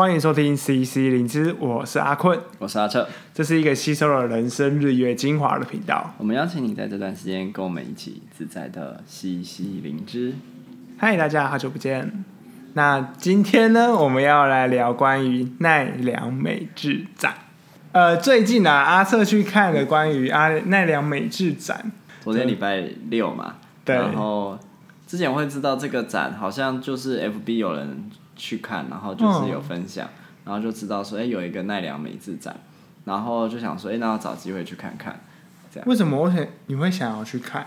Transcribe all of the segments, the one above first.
欢迎收听 CC 灵芝，我是阿坤，我是阿彻，这是一个吸收了人生日月精华的频道。我们邀请你在这段时间跟我们一起自在的吸吸灵芝。嗨，大家好久不见。那今天呢，我们要来聊关于奈良美智展。呃，最近啊，阿彻去看了关于阿奈良美智展。昨天礼拜六嘛，对。然后之前我会知道这个展，好像就是 FB 有人去看，然后就是有分享，嗯、然后就知道说，哎，有一个奈良美智展，然后就想说，哎，那要找机会去看看。这样。为什么我想你会想要去看？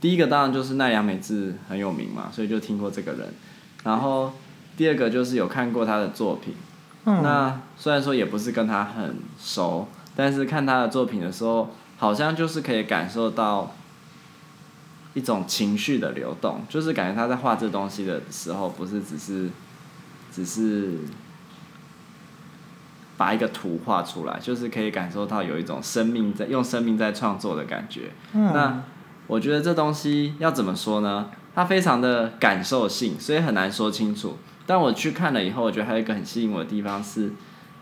第一个当然就是奈良美智很有名嘛，所以就听过这个人。然后第二个就是有看过他的作品。嗯、那虽然说也不是跟他很熟，但是看他的作品的时候，好像就是可以感受到一种情绪的流动，就是感觉他在画这东西的时候，不是只是只是把一个图画出来，就是可以感受到有一种生命在用生命在创作的感觉。嗯、那我觉得这东西要怎么说呢？它非常的感受性，所以很难说清楚。但我去看了以后，我觉得还有一个很吸引我的地方是，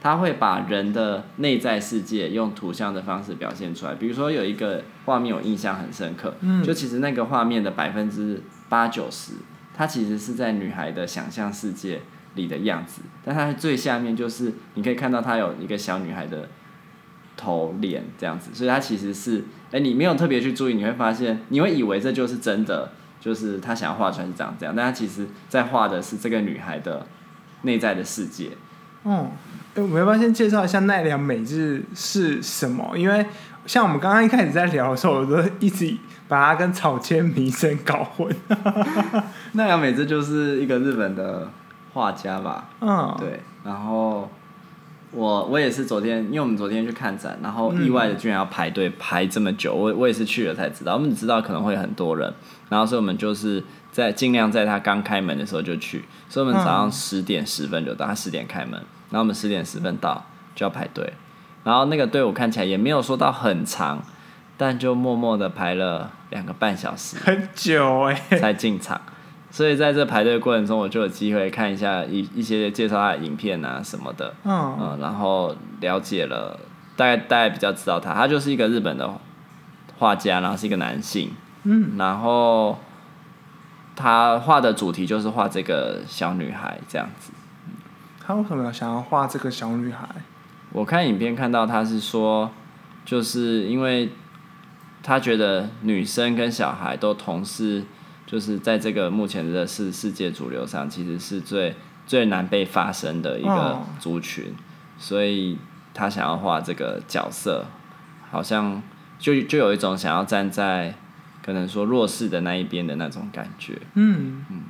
他会把人的内在世界用图像的方式表现出来。比如说有一个画面我印象很深刻，嗯，就其实那个画面的百分之八九十，它其实是在女孩的想象世界里的样子。但它最下面就是你可以看到它有一个小女孩的头脸这样子，所以它其实是，哎，你没有特别去注意，你会发现，你会以为这就是真的。就是他想要画出来是长这样，但他其实在画的是这个女孩的内在的世界。嗯，哎，我们要不要先介绍一下奈良美智是什么？因为像我们刚刚一开始在聊的时候，我都一直把它跟草间弥生搞混。奈良美智就是一个日本的画家吧？嗯，对，然后。我我也是昨天，因为我们昨天去看展，然后意外的居然要排队排这么久，我我也是去了才知道。我们只知道可能会很多人，然后所以我们就是在尽量在他刚开门的时候就去，所以我们早上十点十分就到，他十点开门，然后我们十点十分到就要排队，然后那个队伍看起来也没有说到很长，但就默默的排了两个半小时，很久哎，才进场。所以在这排队过程中，我就有机会看一下一一些介绍他的影片啊什么的，嗯，嗯，然后了解了，大概大概比较知道他，他就是一个日本的画家，然后是一个男性，嗯，然后他画的主题就是画这个小女孩这样子。他为什么要想要画这个小女孩？我看影片看到他是说，就是因为他觉得女生跟小孩都同是。就是在这个目前的世世界主流上，其实是最最难被发声的一个族群，哦、所以他想要画这个角色，好像就就有一种想要站在可能说弱势的那一边的那种感觉。嗯嗯，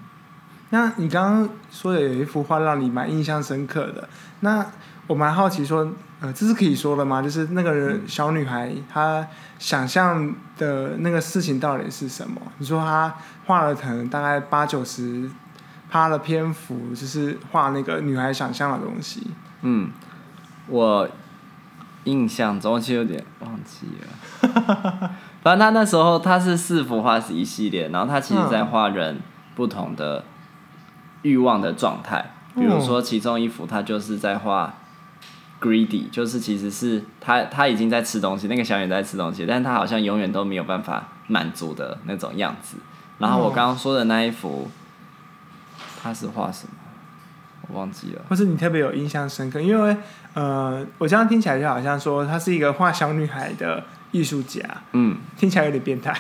那你刚刚说的有一幅画让你蛮印象深刻的，那我蛮好奇说。呃，这是可以说的吗？就是那个小女孩，她想象的那个事情到底是什么？你说她画了可能大概八九十趴的篇幅，就是画那个女孩想象的东西。嗯，我印象中其实有点忘记了。反正他那时候他是四幅画是一系列，然后他其实在画人不同的欲望的状态。比如说其中一幅，他就是在画。Greedy 就是其实是他他已经在吃东西，那个小眼在吃东西，但是他好像永远都没有办法满足的那种样子。然后我刚刚说的那一幅，他是画什么？我忘记了。或是你特别有印象深刻？因为呃，我这样听起来就好像说她是一个画小女孩的。艺术家，嗯，听起来有点变态，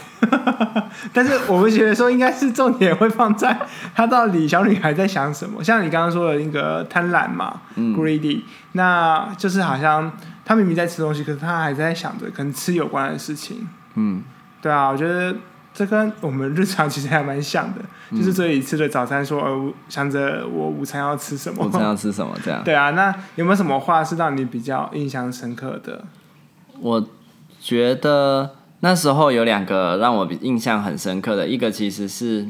但是我们觉得说应该是重点会放在她到底小女孩在想什么。像你刚刚说的那个贪婪嘛，嗯，greedy，那就是好像她明明在吃东西，可是她还在想着跟吃有关的事情。嗯，对啊，我觉得这跟我们日常其实还蛮像的，嗯、就是这一次的早餐说，呃，想着我午餐要吃什么，午餐要吃什么这样。对啊，那有没有什么话是让你比较印象深刻的？我。觉得那时候有两个让我印象很深刻的，一个其实是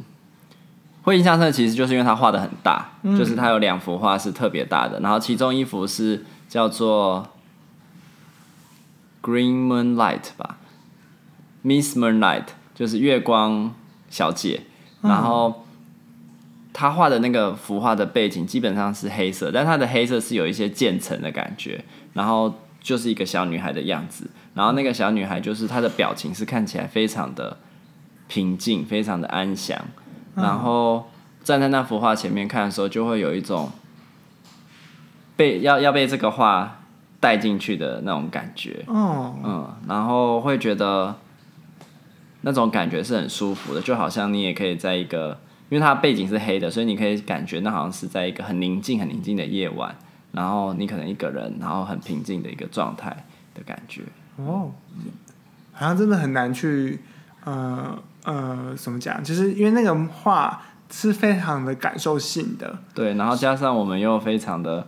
会印象深刻，其实就是因为他画的很大，嗯、就是他有两幅画是特别大的，然后其中一幅是叫做 Green Moonlight 吧，Miss Moonlight 就是月光小姐，然后她画的那个幅画的背景基本上是黑色，但她的黑色是有一些渐层的感觉，然后就是一个小女孩的样子，然后那个小女孩就是她的表情是看起来非常的平静，非常的安详，然后站在那幅画前面看的时候，就会有一种被要要被这个画带进去的那种感觉，嗯，然后会觉得那种感觉是很舒服的，就好像你也可以在一个。因为它背景是黑的，所以你可以感觉那好像是在一个很宁静、很宁静的夜晚，然后你可能一个人，然后很平静的一个状态的感觉。哦，好像真的很难去，呃呃，怎么讲？就是因为那个画是非常的感受性的。对，然后加上我们又非常的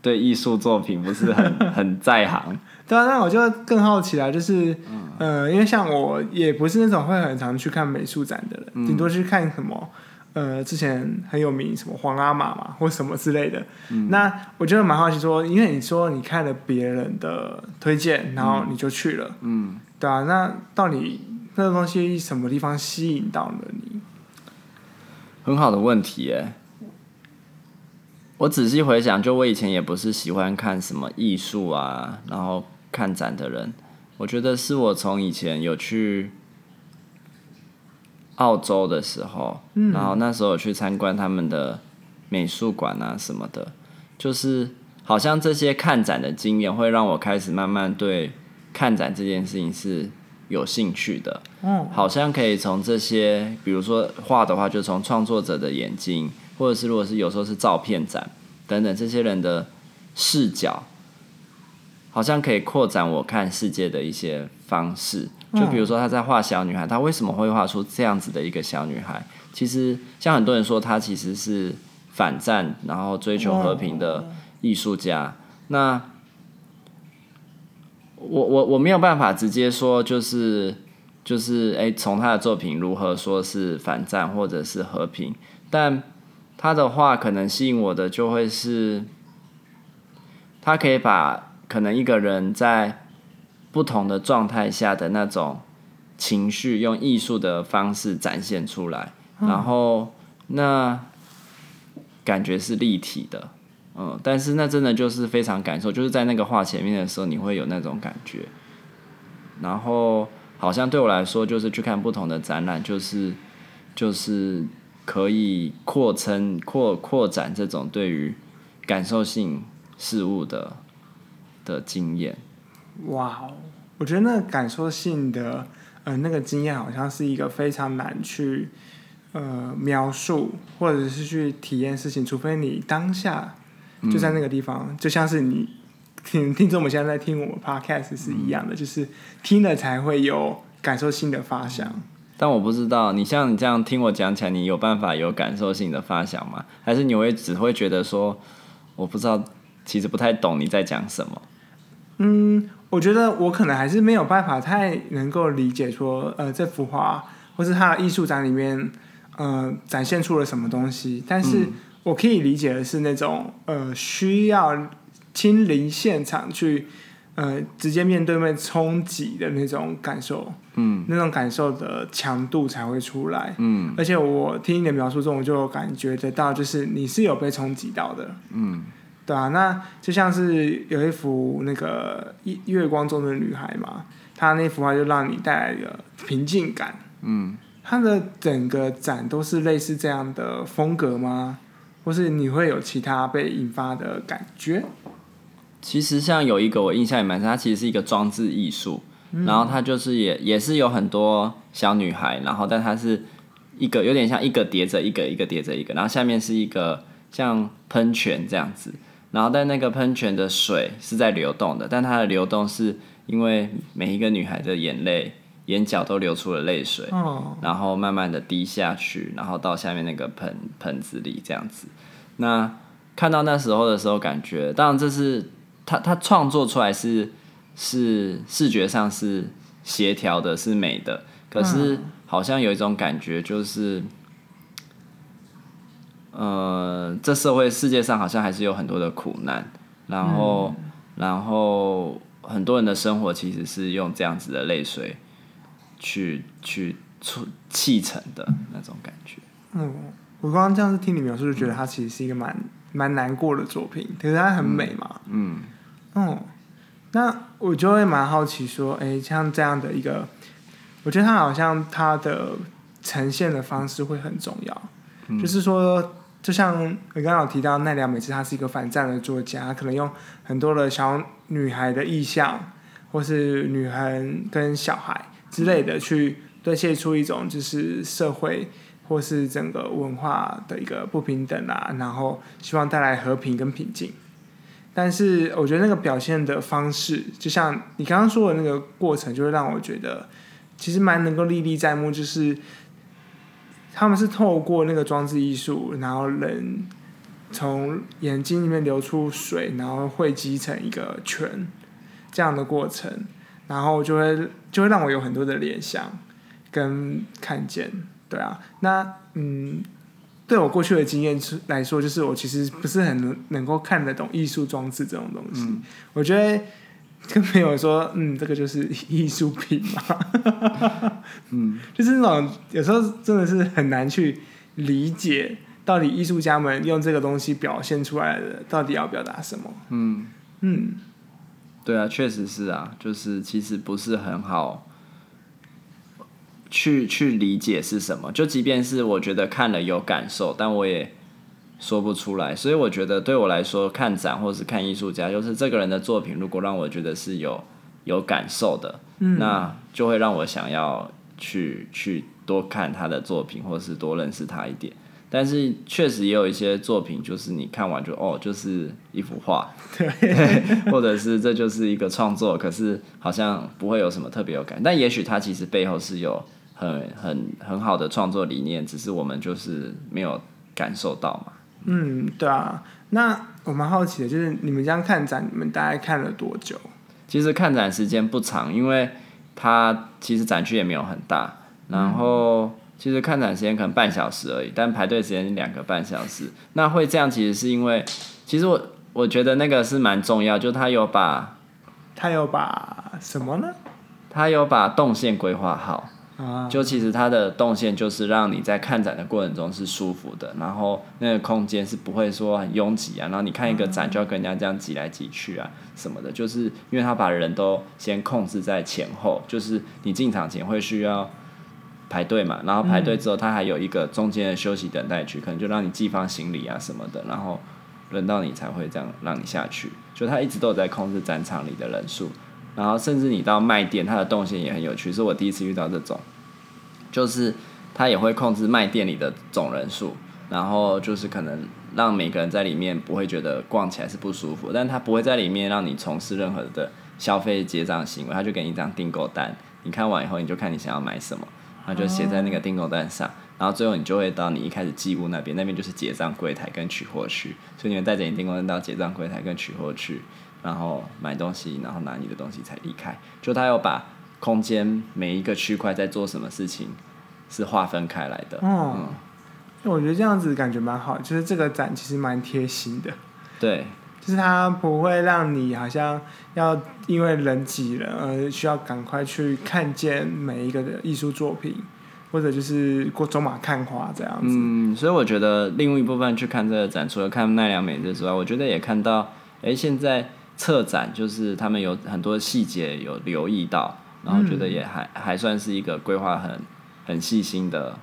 对艺术作品不是很 很在行。对啊，那我就更好奇了，就是，嗯、呃，因为像我也不是那种会很常去看美术展的人，顶、嗯、多去看什么，呃，之前很有名什么皇阿玛嘛，或什么之类的。嗯、那我觉得蛮好奇说，因为你说你看了别人的推荐，然后你就去了，嗯，对啊，那到底那个东西什么地方吸引到了你？很好的问题耶。我仔细回想，就我以前也不是喜欢看什么艺术啊，然后。看展的人，我觉得是我从以前有去澳洲的时候，嗯、然后那时候有去参观他们的美术馆啊什么的，就是好像这些看展的经验会让我开始慢慢对看展这件事情是有兴趣的。嗯，好像可以从这些，比如说画的话，就从创作者的眼睛，或者是如果是有时候是照片展等等这些人的视角。好像可以扩展我看世界的一些方式，就比如说他在画小女孩，他为什么会画出这样子的一个小女孩？其实像很多人说，他其实是反战，然后追求和平的艺术家。那我我我没有办法直接说，就是就是诶，从他的作品如何说是反战或者是和平，但他的话可能吸引我的就会是，他可以把。可能一个人在不同的状态下的那种情绪，用艺术的方式展现出来，然后那感觉是立体的，嗯，但是那真的就是非常感受，就是在那个画前面的时候，你会有那种感觉，然后好像对我来说，就是去看不同的展览，就是就是可以扩增、扩扩展这种对于感受性事物的。的经验，哇哦！我觉得那个感受性的，呃，那个经验好像是一个非常难去，呃，描述或者是去体验事情，除非你当下就在那个地方，嗯、就像是你听听众们现在在听我们 podcast 是一样的，嗯、就是听了才会有感受性的发想。但我不知道，你像你这样听我讲起来，你有办法有感受性的发想吗？还是你会只会觉得说，我不知道，其实不太懂你在讲什么？嗯，我觉得我可能还是没有办法太能够理解说，呃，这幅画或是他的艺术展里面，呃，展现出了什么东西。但是我可以理解的是那种，呃，需要亲临现场去，呃，直接面对面冲击的那种感受，嗯，那种感受的强度才会出来，嗯。而且我听你的描述中，我就感觉得到，就是你是有被冲击到的，嗯。对啊，那就像是有一幅那个月光中的女孩嘛，她那幅画就让你带来了平静感。嗯，它的整个展都是类似这样的风格吗？或是你会有其他被引发的感觉？其实像有一个我印象也蛮深，它其实是一个装置艺术，嗯、然后它就是也也是有很多小女孩，然后但它是一个有点像一个叠着一个，一个叠着一个，然后下面是一个像喷泉这样子。然后，但那个喷泉的水是在流动的，但它的流动是因为每一个女孩的眼泪、眼角都流出了泪水，哦、然后慢慢的滴下去，然后到下面那个盆盆子里这样子。那看到那时候的时候，感觉当然这是他他创作出来是是视觉上是协调的，是美的，可是好像有一种感觉就是。呃，这社会世界上好像还是有很多的苦难，然后，嗯、然后很多人的生活其实是用这样子的泪水去去促砌成的那种感觉。嗯，我刚刚这样子听你描述，就觉得它其实是一个蛮蛮难过的作品，可是它很美嘛。嗯。哦，那我就会蛮好奇说，哎、欸，像这样的一个，我觉得他好像他的呈现的方式会很重要，嗯、就是说，就像你刚刚有提到奈良美智，她是一个反战的作家，可能用很多的小女孩的意象，或是女孩跟小孩之类的去堆砌出一种就是社会或是整个文化的一个不平等啊，然后希望带来和平跟平静。但是我觉得那个表现的方式，就像你刚刚说的那个过程，就会让我觉得其实蛮能够历历在目。就是他们是透过那个装置艺术，然后人从眼睛里面流出水，然后汇集成一个圈这样的过程，然后就会就会让我有很多的联想跟看见。对啊，那嗯。对我过去的经验来说，就是我其实不是很能能够看得懂艺术装置这种东西。嗯、我觉得跟朋友说，嗯，这个就是艺术品嘛。嗯，就是那种有时候真的是很难去理解，到底艺术家们用这个东西表现出来的，到底要表达什么？嗯嗯，对啊，确实是啊，就是其实不是很好。去去理解是什么，就即便是我觉得看了有感受，但我也说不出来。所以我觉得对我来说，看展或是看艺术家，就是这个人的作品，如果让我觉得是有有感受的，嗯，那就会让我想要去去多看他的作品，或是多认识他一点。但是确实也有一些作品，就是你看完就哦，就是一幅画，对，或者是这就是一个创作，可是好像不会有什么特别有感。但也许他其实背后是有。很很很好的创作理念，只是我们就是没有感受到嘛。嗯，对啊。那我蛮好奇的，就是你们这样看展，你们大概看了多久？其实看展时间不长，因为它其实展区也没有很大。然后其实看展时间可能半小时而已，但排队时间两个半小时。那会这样，其实是因为，其实我我觉得那个是蛮重要，就他有把，他有把什么呢？他有把动线规划好。就其实它的动线就是让你在看展的过程中是舒服的，然后那个空间是不会说很拥挤啊，然后你看一个展就要跟人家这样挤来挤去啊什么的，就是因为他把人都先控制在前后，就是你进场前会需要排队嘛，然后排队之后他还有一个中间的休息等待区，可能就让你寄放行李啊什么的，然后轮到你才会这样让你下去，就他一直都有在控制展场里的人数。然后甚至你到卖店，它的动线也很有趣，是我第一次遇到这种，就是它也会控制卖店里的总人数，然后就是可能让每个人在里面不会觉得逛起来是不舒服，但它不会在里面让你从事任何的消费结账行为，它就给你一张订购单，你看完以后你就看你想要买什么，然后就写在那个订购单上，然后最后你就会到你一开始寄物那边，那边就是结账柜台跟取货区，所以你们带着你订购单到结账柜台跟取货区。然后买东西，然后拿你的东西才离开。就他要把空间每一个区块在做什么事情是划分开来的。哦、嗯，我觉得这样子感觉蛮好，就是这个展其实蛮贴心的。对，就是它不会让你好像要因为人挤人而需要赶快去看见每一个的艺术作品，或者就是过走马看花这样子。嗯，所以我觉得另一部分去看这个展，除了看奈良美智之外，我觉得也看到，哎，现在。策展就是他们有很多细节有留意到，然后觉得也还、嗯、还算是一个规划很很细心的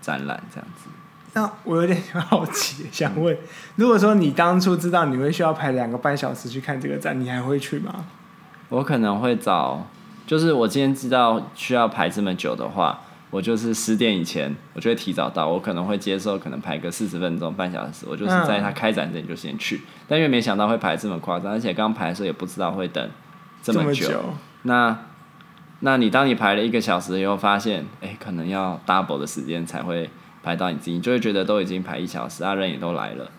展览这样子。那我有点好奇，想问，如果说你当初知道你会需要排两个半小时去看这个展，你还会去吗？我可能会找，就是我今天知道需要排这么久的话。我就是十点以前，我就会提早到，我可能会接受，可能排个四十分钟、半小时，我就是在他开展前就先去。嗯、但因为没想到会排这么夸张，而且刚排的时候也不知道会等这么久。那，那你当你排了一个小时以后，发现，哎、欸，可能要 double 的时间才会排到你自己，就会觉得都已经排一小时，啊，人也都来了，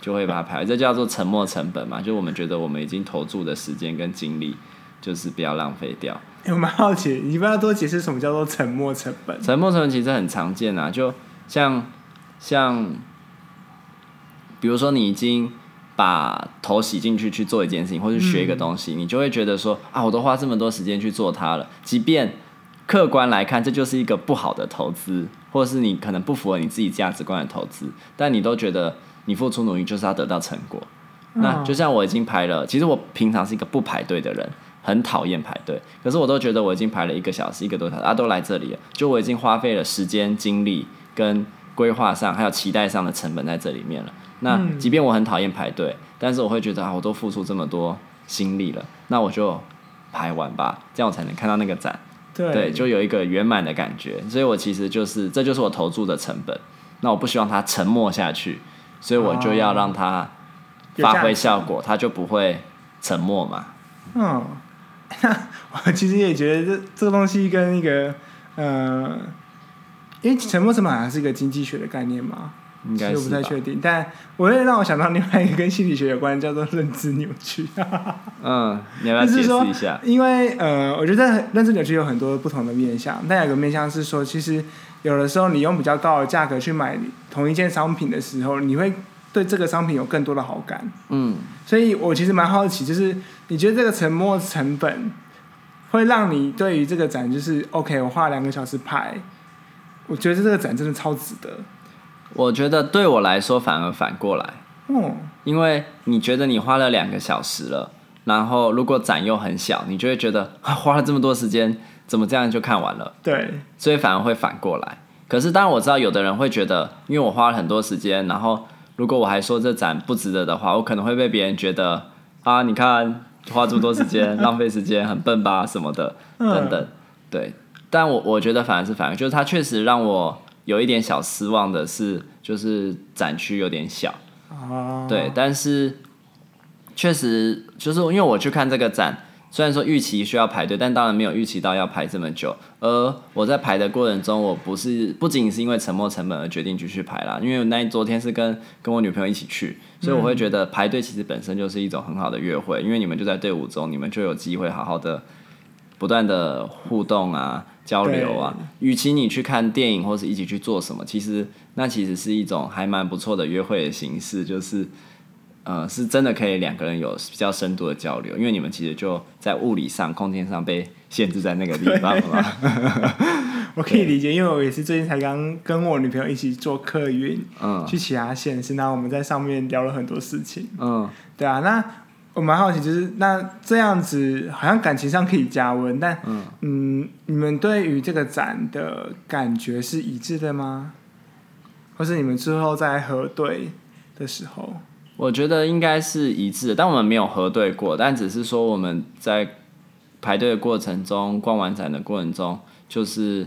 就会把它排。这叫做沉没成本嘛，就我们觉得我们已经投注的时间跟精力，就是不要浪费掉。欸、我蛮好奇，你不要多解释什么叫做沉没成本？沉没成本其实很常见啊，就像像，比如说你已经把头洗进去去做一件事情，或是学一个东西，嗯、你就会觉得说啊，我都花这么多时间去做它了，即便客观来看，这就是一个不好的投资，或者是你可能不符合你自己价值观的投资，但你都觉得你付出努力就是要得到成果。那就像我已经排了，其实我平常是一个不排队的人，很讨厌排队，可是我都觉得我已经排了一个小时、一个多小时，啊，都来这里了，就我已经花费了时间、精力跟规划上还有期待上的成本在这里面了。那即便我很讨厌排队，但是我会觉得啊，我都付出这么多心力了，那我就排完吧，这样我才能看到那个展，对，对，就有一个圆满的感觉。所以我其实就是这就是我投注的成本，那我不希望它沉默下去，所以我就要让它发挥效果，它就不会沉默嘛。嗯，那 我其实也觉得这这个东西跟那个呃，因为沉没成本还是一个经济学的概念嘛。应该是不太确定，但我会让我想到另外一个跟心理学有关，叫做认知扭曲。嗯，你要不要解释一下？因为呃，我觉得认知扭曲有很多不同的面向，但有个面向是说，其实有的时候你用比较高的价格去买同一件商品的时候，你会对这个商品有更多的好感。嗯，所以我其实蛮好奇，就是你觉得这个沉没成本会让你对于这个展，就是 OK，我花了两个小时拍，我觉得这个展真的超值得。我觉得对我来说反而反过来，嗯，因为你觉得你花了两个小时了，然后如果展又很小，你就会觉得啊，花了这么多时间，怎么这样就看完了？对，所以反而会反过来。可是当然我知道有的人会觉得，因为我花了很多时间，然后如果我还说这展不值得的话，我可能会被别人觉得啊，你看花这么多时间，浪费时间，很笨吧什么的，等等。对，但我我觉得反而是反而，就是它确实让我。有一点小失望的是，就是展区有点小，对，但是确实就是因为我去看这个展，虽然说预期需要排队，但当然没有预期到要排这么久。而我在排的过程中，我不是不仅仅是因为沉没成本而决定继续排啦，因为那昨天是跟跟我女朋友一起去，所以我会觉得排队其实本身就是一种很好的约会，因为你们就在队伍中，你们就有机会好好的不断的互动啊。交流啊，与其你去看电影或是一起去做什么，其实那其实是一种还蛮不错的约会的形式，就是呃，是真的可以两个人有比较深度的交流，因为你们其实就在物理上、空间上被限制在那个地方嘛。我可以理解，因为我也是最近才刚跟我女朋友一起坐客运，嗯，去其他县市，那我们在上面聊了很多事情，嗯，对啊，那。我蛮好奇，就是那这样子好像感情上可以加温，但嗯，嗯，你们对于这个展的感觉是一致的吗？或是你们之后在核对的时候？我觉得应该是一致的，但我们没有核对过，但只是说我们在排队的过程中、逛完展的过程中，就是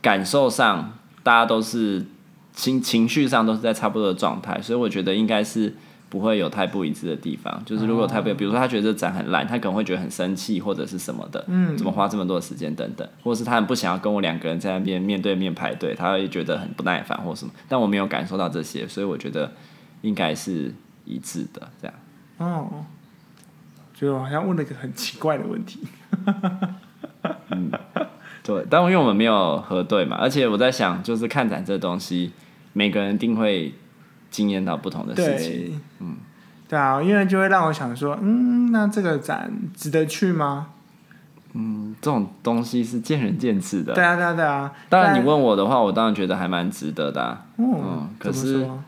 感受上大家都是情情绪上都是在差不多的状态，所以我觉得应该是。不会有太不一致的地方，就是如果太不，比如说他觉得这展很烂，他可能会觉得很生气或者是什么的，嗯，怎么花这么多时间等等，或者是他很不想要跟我两个人在那边面对面排队，他会觉得很不耐烦或什么，但我没有感受到这些，所以我觉得应该是一致的这样。哦，觉得我好像问了一个很奇怪的问题。嗯，对，但因为我们没有核对嘛，而且我在想，就是看展这东西，每个人一定会。经验到不同的事情，对，嗯，对啊，因为就会让我想说，嗯，那这个展值得去吗？嗯，这种东西是见仁见智的。对啊，对啊，对啊。当然，你问我的话，我当然觉得还蛮值得的啊。嗯，嗯，可是怎么说？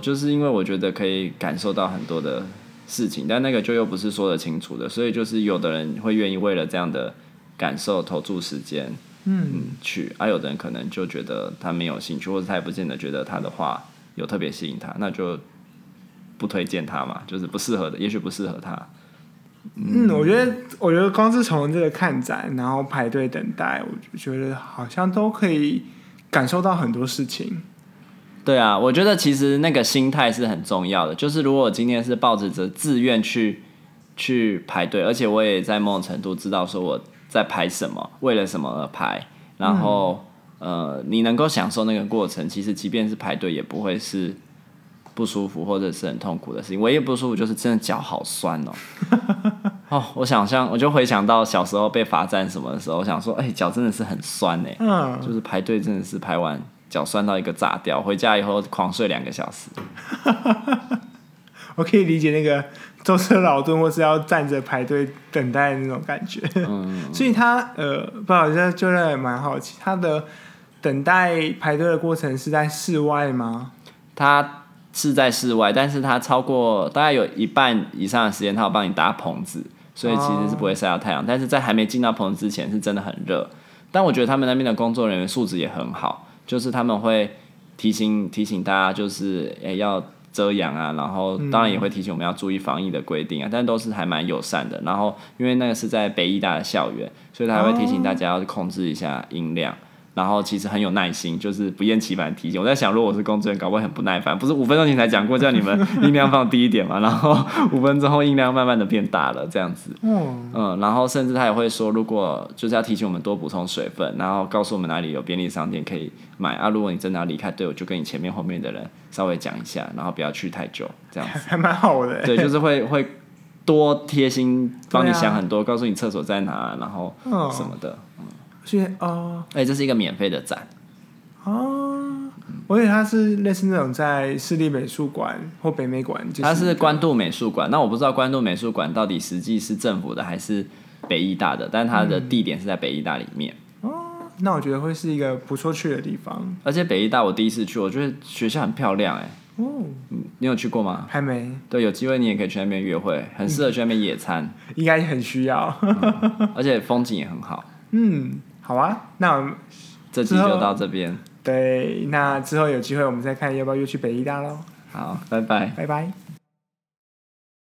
就是因为我觉得可以感受到很多的事情，但那个就又不是说得清楚的，所以就是有的人会愿意为了这样的感受投注时间，嗯，嗯，去，而、啊、有的人可能就觉得他没有兴趣，或者他也不见得觉得他的话。有特别吸引他，那就不推荐他嘛，就是不适合的，也许不适合他。嗯，嗯，我觉得，我觉得光是从这个看展，然后排队等待，我就觉得好像都可以感受到很多事情。对啊，我觉得其实那个心态是很重要的。就是如果我今天是抱着自愿去去排队，而且我也在某种程度知道说我在排什么，为了什么而排，然后。嗯呃，你能够享受那个过程，其实即便是排队，也不会是不舒服或者是很痛苦的事情。唯一不舒服就是真的脚好酸哦。哦，我想象，我就回想到小时候被罚站什么的时候，我想说，哎、欸，脚真的是很酸哎。嗯。就是排队真的是排完脚酸到一个炸掉，回家以后狂睡两个小时。我可以理解那个舟车劳顿或是要站着排队等待的那种感觉。嗯。所以他呃，不好意思，就让人蛮好奇他的。等待排队的过程是在室外吗？他是在室外，但是他超过大概有一半以上的时间，他有帮你搭棚子，所以其实是不会晒到太阳。Oh. 但是在还没进到棚子之前，是真的很热。但我觉得他们那边的工作人员素质也很好，就是他们会提醒提醒大家，就是诶、欸、要遮阳啊，然后当然也会提醒我们要注意防疫的规定啊，但都是还蛮友善的。然后因为那个是在北医大的校园，所以他还会提醒大家要控制一下音量。Oh. 然后其实很有耐心，就是不厌其烦提醒。我在想，如果我是工作人员，搞不好很不耐烦。不是五分钟前才讲过叫你们 音量放低一点嘛？然后五分钟后音量慢慢的变大了，这样子。嗯嗯，然后甚至他也会说，如果就是要提醒我们多补充水分，然后告诉我们哪里有便利商店可以买啊。如果你真的要离开队伍，就跟你前面后面的人稍微讲一下，然后不要去太久，这样子 还蛮好的。对，就是会会多贴心，帮你想很多，啊、告诉你厕所在哪，然后什么的。嗯去哦，哎，这是一个免费的展哦。我以为它是类似那种在市立美术馆或北美馆，它是关渡美术馆。那我不知道关渡美术馆到底实际是政府的还是北艺大的，但它的地点是在北艺大里面。哦，那我觉得会是一个不错去的地方。而且北艺大我第一次去，我觉得学校很漂亮，哎。哦，你有去过吗？还没。对，有机会你也可以去那边约会，很适合去那边野餐。应该很需要，而且风景也很好。嗯。好啊，那我们这期就到这边。对，那之后有机会我们再看要不要又去北医大喽。好，拜拜，拜拜。